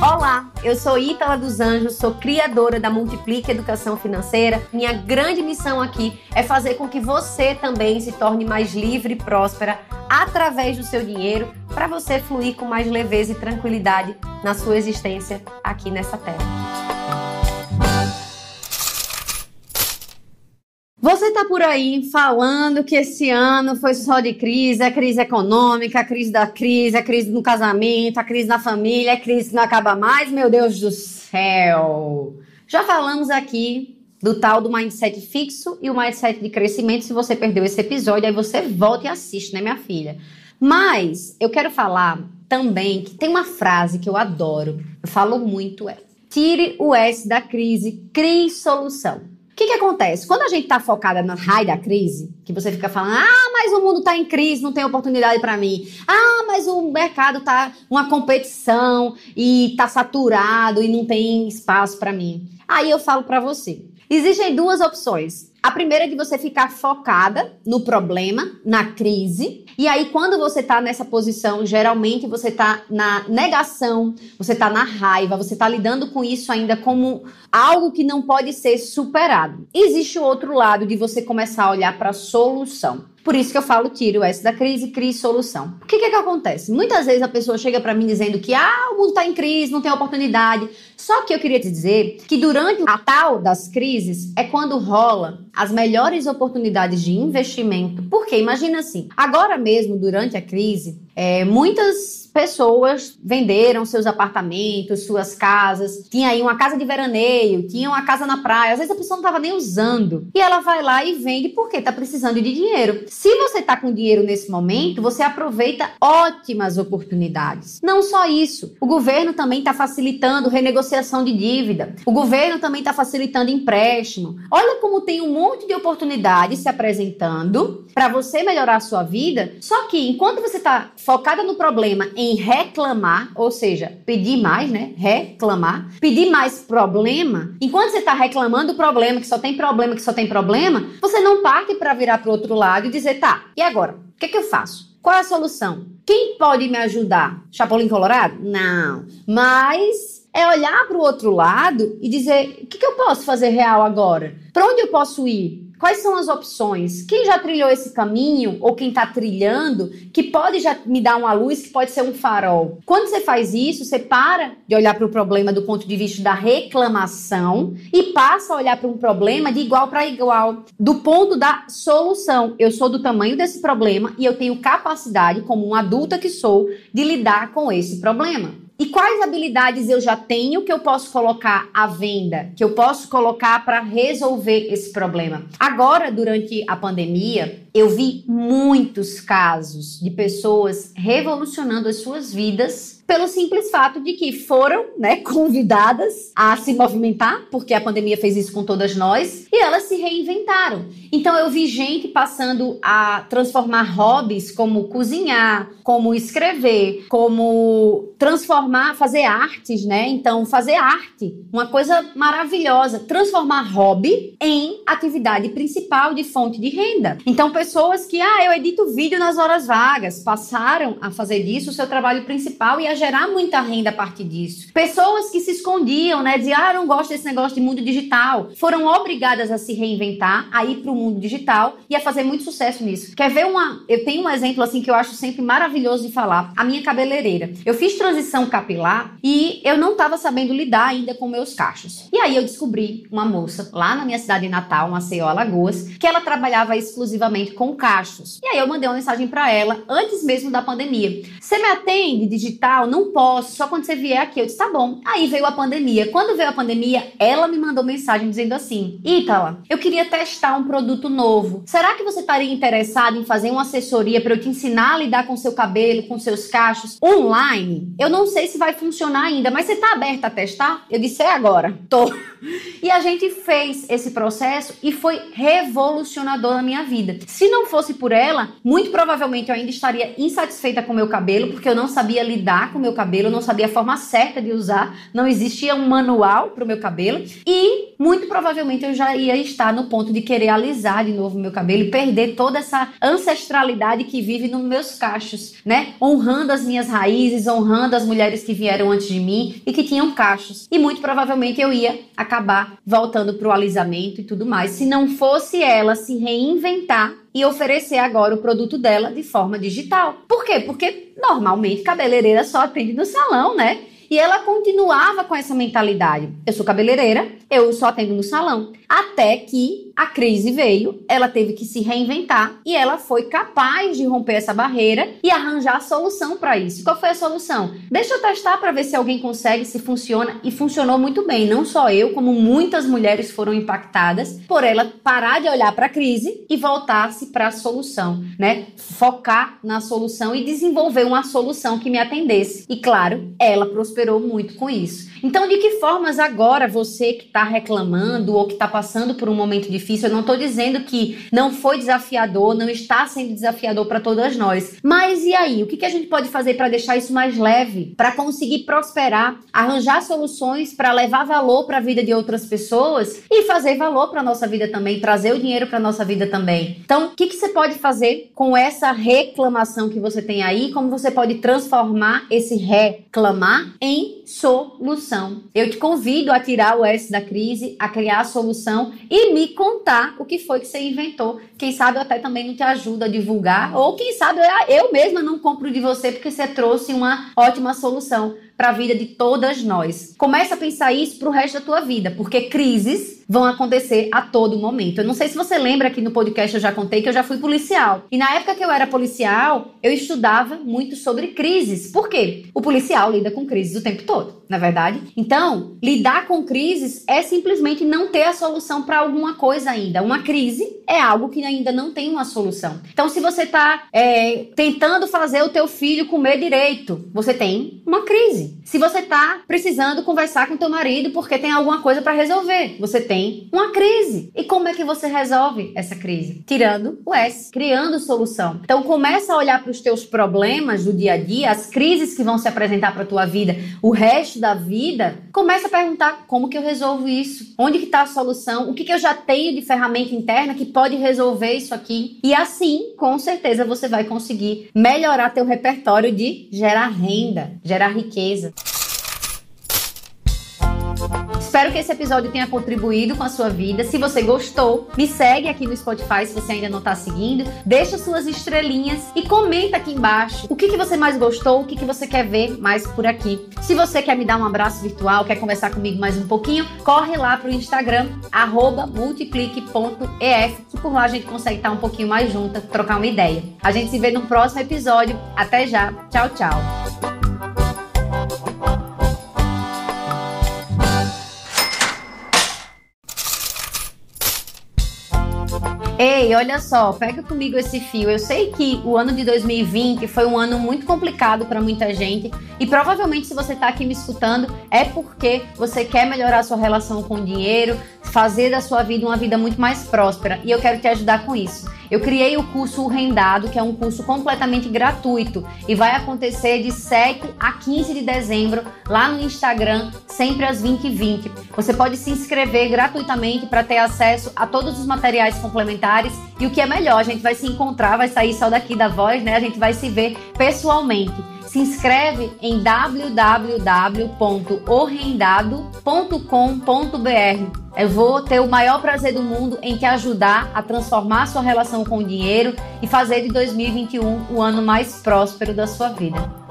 Olá, eu sou Ítala dos Anjos, sou criadora da Multiplique Educação Financeira. Minha grande missão aqui é fazer com que você também se torne mais livre e próspera através do seu dinheiro, para você fluir com mais leveza e tranquilidade na sua existência aqui nessa terra. Aí falando que esse ano foi só de crise, a crise econômica, a crise da crise, a crise no casamento, a crise na família, a crise que não acaba mais, meu Deus do céu. Já falamos aqui do tal do mindset fixo e o mindset de crescimento. Se você perdeu esse episódio, aí você volta e assiste, né, minha filha? Mas eu quero falar também que tem uma frase que eu adoro, eu falo muito, é tire o S da crise, crie solução. O que, que acontece? Quando a gente está focada na raio da crise, que você fica falando, ah, mas o mundo está em crise, não tem oportunidade para mim. Ah, mas o mercado está uma competição e está saturado e não tem espaço para mim. Aí eu falo para você, existem duas opções. A primeira é de você ficar focada no problema, na crise. E aí, quando você tá nessa posição, geralmente você tá na negação, você tá na raiva, você tá lidando com isso ainda como algo que não pode ser superado. Existe o outro lado de você começar a olhar para a solução. Por isso que eu falo, tira o S da crise, crie solução. O que, que, é que acontece? Muitas vezes a pessoa chega para mim dizendo que ah, o mundo está em crise, não tem oportunidade. Só que eu queria te dizer que durante a tal das crises é quando rola as melhores oportunidades de investimento. Porque imagina assim, agora mesmo durante a crise, é, muitas pessoas venderam seus apartamentos, suas casas. Tinha aí uma casa de veraneio, tinha uma casa na praia. Às vezes a pessoa não estava nem usando. E ela vai lá e vende porque está precisando de dinheiro. Se você está com dinheiro nesse momento, você aproveita ótimas oportunidades. Não só isso, o governo também está facilitando renegociação de dívida. O governo também está facilitando empréstimo. Olha como tem um monte de oportunidades se apresentando para você melhorar a sua vida. Só que enquanto você está focada no problema em reclamar, ou seja, pedir mais, né? Reclamar, pedir mais problema. Enquanto você está reclamando o problema, que só tem problema, que só tem problema, você não parte para virar para o outro lado e dizer, tá, e agora? O que, é que eu faço? Qual é a solução? Quem pode me ajudar? Chapolin Colorado? Não. Mas é olhar para o outro lado e dizer: o que, que eu posso fazer real agora? Para onde eu posso ir? Quais são as opções? Quem já trilhou esse caminho ou quem está trilhando que pode já me dar uma luz que pode ser um farol? Quando você faz isso, você para de olhar para o problema do ponto de vista da reclamação e passa a olhar para um problema de igual para igual, do ponto da solução. Eu sou do tamanho desse problema e eu tenho capacidade, como uma adulta que sou, de lidar com esse problema. E quais habilidades eu já tenho que eu posso colocar à venda, que eu posso colocar para resolver esse problema? Agora, durante a pandemia, eu vi muitos casos de pessoas revolucionando as suas vidas pelo simples fato de que foram, né, convidadas a se movimentar, porque a pandemia fez isso com todas nós, e elas reinventaram. Então eu vi gente passando a transformar hobbies como cozinhar, como escrever, como transformar, fazer artes, né? Então fazer arte, uma coisa maravilhosa, transformar hobby em atividade principal de fonte de renda. Então pessoas que, ah, eu edito vídeo nas horas vagas, passaram a fazer disso o seu trabalho principal e a gerar muita renda a partir disso. Pessoas que se escondiam, né? Diziam, ah, não gosto desse negócio de mundo digital. Foram obrigadas a se reinventar, a ir para o mundo digital e a fazer muito sucesso nisso. Quer ver uma. Eu tenho um exemplo assim que eu acho sempre maravilhoso de falar. A minha cabeleireira. Eu fiz transição capilar e eu não estava sabendo lidar ainda com meus cachos. E aí eu descobri uma moça lá na minha cidade natal, Maceió, Alagoas, que ela trabalhava exclusivamente com cachos. E aí eu mandei uma mensagem para ela antes mesmo da pandemia. Você me atende digital? não posso, só quando você vier aqui. Eu disse, tá bom. Aí veio a pandemia. Quando veio a pandemia, ela me mandou mensagem dizendo assim: Ítala, eu queria testar um produto novo. Será que você estaria interessado em fazer uma assessoria para eu te ensinar a lidar com seu cabelo, com seus cachos online? Eu não sei se vai funcionar ainda, mas você tá aberta a testar? Eu disse, é agora. Tô. E a gente fez esse processo e foi revolucionador na minha vida. Se não fosse por ela, muito provavelmente eu ainda estaria insatisfeita com meu cabelo, porque eu não sabia lidar com meu cabelo, não sabia a forma certa de usar, não existia um manual para o meu cabelo e muito provavelmente eu já ia estar no ponto de querer alisar de novo meu cabelo e perder toda essa ancestralidade que vive nos meus cachos, né? Honrando as minhas raízes, honrando as mulheres que vieram antes de mim e que tinham cachos. E muito provavelmente eu ia acabar voltando para o alisamento e tudo mais, se não fosse ela se reinventar e oferecer agora o produto dela de forma digital. Por quê? Porque normalmente cabeleireira só atende no salão, né? E ela continuava com essa mentalidade. Eu sou cabeleireira, eu só atendo no salão. Até que a crise veio, ela teve que se reinventar e ela foi capaz de romper essa barreira e arranjar a solução para isso. Qual foi a solução? Deixa eu testar para ver se alguém consegue, se funciona e funcionou muito bem. Não só eu, como muitas mulheres foram impactadas por ela parar de olhar para a crise e voltar-se para a solução, né? Focar na solução e desenvolver uma solução que me atendesse. E claro, ela prosperou muito com isso. Então, de que formas agora você que está reclamando ou que está passando por um momento difícil, eu não estou dizendo que não foi desafiador, não está sendo desafiador para todas nós. Mas e aí? O que, que a gente pode fazer para deixar isso mais leve? Para conseguir prosperar, arranjar soluções para levar valor para a vida de outras pessoas e fazer valor para nossa vida também, trazer o dinheiro para nossa vida também. Então, o que, que você pode fazer com essa reclamação que você tem aí? Como você pode transformar esse reclamar em solução? Eu te convido a tirar o S da crise, a criar a solução e me contar o que foi que você inventou. Quem sabe eu até também não te ajuda a divulgar, ou quem sabe eu mesma não compro de você porque você trouxe uma ótima solução para a vida de todas nós. Começa a pensar isso para o resto da tua vida, porque crises vão acontecer a todo momento. Eu não sei se você lembra aqui no podcast eu já contei que eu já fui policial. E na época que eu era policial, eu estudava muito sobre crises. Por quê? O policial lida com crises o tempo todo, na é verdade. Então, lidar com crises é simplesmente não ter a solução para alguma coisa ainda. Uma crise é algo que ainda não tem uma solução. Então, se você está é, tentando fazer o teu filho comer direito, você tem uma crise. Se você está precisando conversar com teu marido porque tem alguma coisa para resolver, você tem uma crise. E como é que você resolve essa crise? Tirando o S, criando solução. Então, começa a olhar para os teus problemas do dia a dia, as crises que vão se apresentar para tua vida, o resto da vida. Começa a perguntar como que eu resolvo isso? Onde que está a solução? O que, que eu já tenho de ferramenta interna que pode resolver isso aqui? E assim, com certeza, você vai conseguir melhorar teu repertório de gerar renda, gerar riqueza. Espero que esse episódio tenha contribuído com a sua vida. Se você gostou, me segue aqui no Spotify se você ainda não está seguindo. Deixa suas estrelinhas e comenta aqui embaixo o que, que você mais gostou, o que, que você quer ver mais por aqui. Se você quer me dar um abraço virtual, quer conversar comigo mais um pouquinho, corre lá pro Instagram, multiplique.ef, que por lá a gente consegue estar um pouquinho mais junta, trocar uma ideia. A gente se vê no próximo episódio. Até já. Tchau, tchau. Ei, olha só, pega comigo esse fio. Eu sei que o ano de 2020 foi um ano muito complicado para muita gente e provavelmente se você está aqui me escutando é porque você quer melhorar sua relação com o dinheiro, fazer da sua vida uma vida muito mais próspera e eu quero te ajudar com isso. Eu criei o curso Rendado, que é um curso completamente gratuito e vai acontecer de 7 a 15 de dezembro lá no Instagram, sempre às 20h20. Você pode se inscrever gratuitamente para ter acesso a todos os materiais complementares e o que é melhor, a gente vai se encontrar, vai sair só daqui da voz, né? A gente vai se ver pessoalmente se inscreve em www.orrendado.com.br. Eu vou ter o maior prazer do mundo em te ajudar a transformar sua relação com o dinheiro e fazer de 2021 o ano mais próspero da sua vida.